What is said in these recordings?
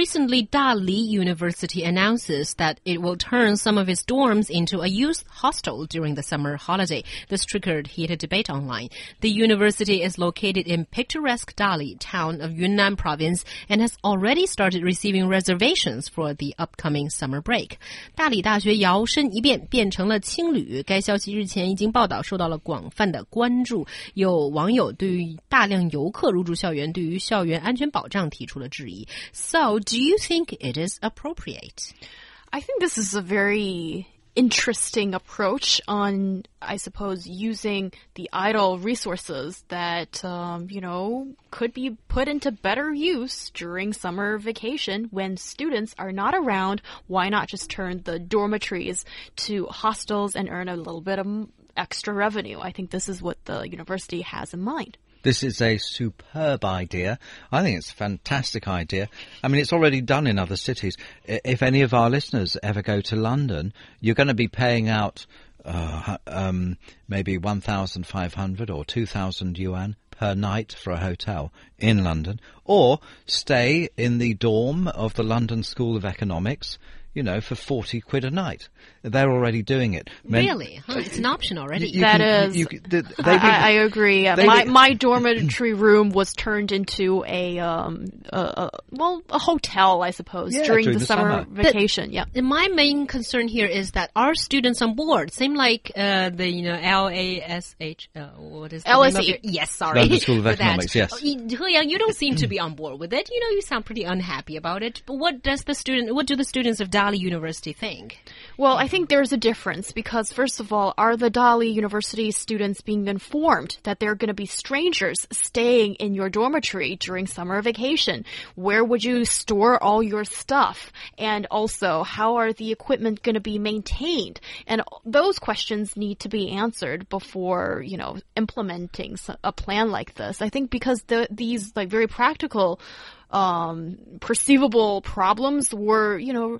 Recently, Dali University announces that it will turn some of its dorms into a youth hostel during the summer holiday. This triggered heated debate online. The university is located in picturesque Dali town of Yunnan province and has already started receiving reservations for the upcoming summer break. 大理大学摇身一变变成了青旅，该消息日前一经报道，受到了广泛的关注。有网友对于大量游客入住校园，对于校园安全保障提出了质疑。So do you think it is appropriate? I think this is a very interesting approach on, I suppose, using the idle resources that, um, you know, could be put into better use during summer vacation when students are not around. Why not just turn the dormitories to hostels and earn a little bit of extra revenue? I think this is what the university has in mind. This is a superb idea. I think it's a fantastic idea. I mean, it's already done in other cities. If any of our listeners ever go to London, you're going to be paying out uh, um, maybe 1,500 or 2,000 yuan per night for a hotel in London, or stay in the dorm of the London School of Economics you know, for 40 quid a night. They're already doing it. Men really? Huh? It's an option already. You, you That can, is. You, you, I, I, agree. My, my dormitory room was turned into a, um, a, a, well, a hotel, I suppose, yeah, during, during, the, the summer, summer, vacation. Yeah. My main concern here is that our students on board seem like uh, the, you know, LASH, uh, what is the LSE. Yes, sorry. London School of Economics, yes. He Yang, you don't seem to be on board with it. You know, you sound pretty unhappy about it. But what does the student, what do the students of Dali University think? Well, I think there's a difference because, first of all, are the Dali University students being informed that they're going to be strangers staying in your dormitory during summer vacation? Where would you store all your stuff? And also, how are the equipment going to be maintained? And those questions need to be answered before, you know, implementing a plan like this. I think because the, these like very practical um, perceivable problems were, you know,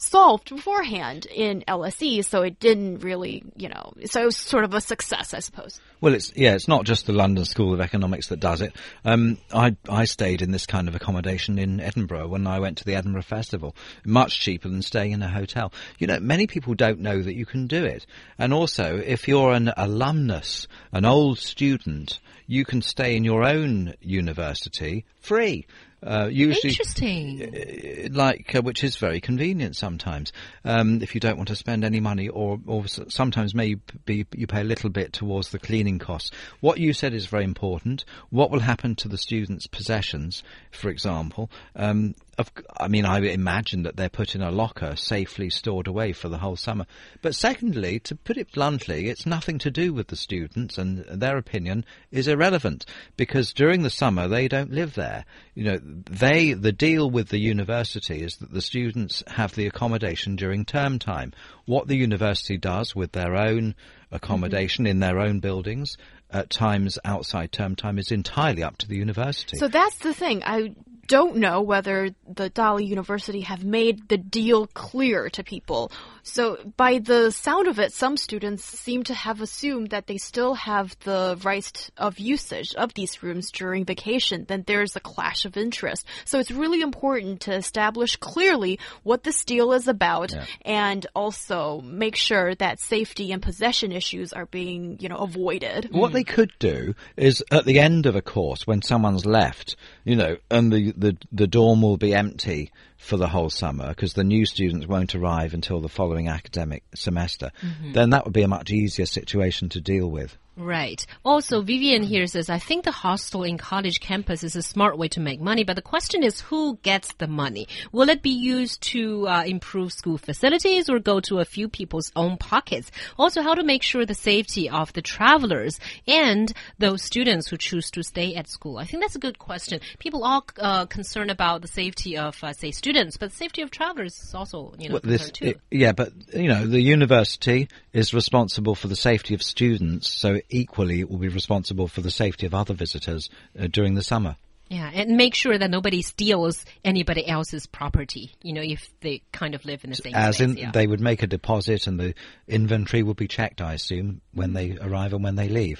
solved beforehand in LSE, so it didn't really, you know, so it was sort of a success, I suppose. Well, it's yeah, it's not just the London School of Economics that does it. Um, I I stayed in this kind of accommodation in Edinburgh when I went to the Edinburgh Festival, much cheaper than staying in a hotel. You know, many people don't know that you can do it, and also if you're an alumnus, an old student, you can stay in your own university free. Uh, usually, interesting, uh, like uh, which is very convenient sometimes. Um, if you don't want to spend any money, or, or sometimes maybe you pay a little bit towards the cleaning costs. What you said is very important. What will happen to the students' possessions, for example? Um, of, I mean, I imagine that they're put in a locker, safely stored away for the whole summer. But secondly, to put it bluntly, it's nothing to do with the students, and their opinion is irrelevant because during the summer they don't live there. You know, they the deal with the university is that the students have the accommodation during term time. What the university does with their own accommodation mm-hmm. in their own buildings at times outside term time is entirely up to the university. So that's the thing. I don't know whether the Dali University have made the deal clear to people. So by the sound of it, some students seem to have assumed that they still have the right of usage of these rooms during vacation. Then there's a clash of interest. So it's really important to establish clearly what this deal is about yeah. and also make sure that safety and possession issues are being, you know, avoided. What they could do is at the end of a course when someone's left, you know, and the the, the dorm will be empty for the whole summer because the new students won't arrive until the following academic semester, mm-hmm. then that would be a much easier situation to deal with. Right. Also, Vivian here says, I think the hostel in college campus is a smart way to make money, but the question is who gets the money? Will it be used to uh, improve school facilities or go to a few people's own pockets? Also, how to make sure the safety of the travelers and those students who choose to stay at school? I think that's a good question. People are uh, concerned about the safety of, uh, say, students, but the safety of travelers is also, you know, well, this, too. It, yeah, but, you know, the university is responsible for the safety of students, so equally it will be responsible for the safety of other visitors uh, during the summer. Yeah, and make sure that nobody steals anybody else's property. You know, if they kind of live in the same As space. in, yeah. they would make a deposit and the inventory would be checked, I assume, when they arrive and when they leave.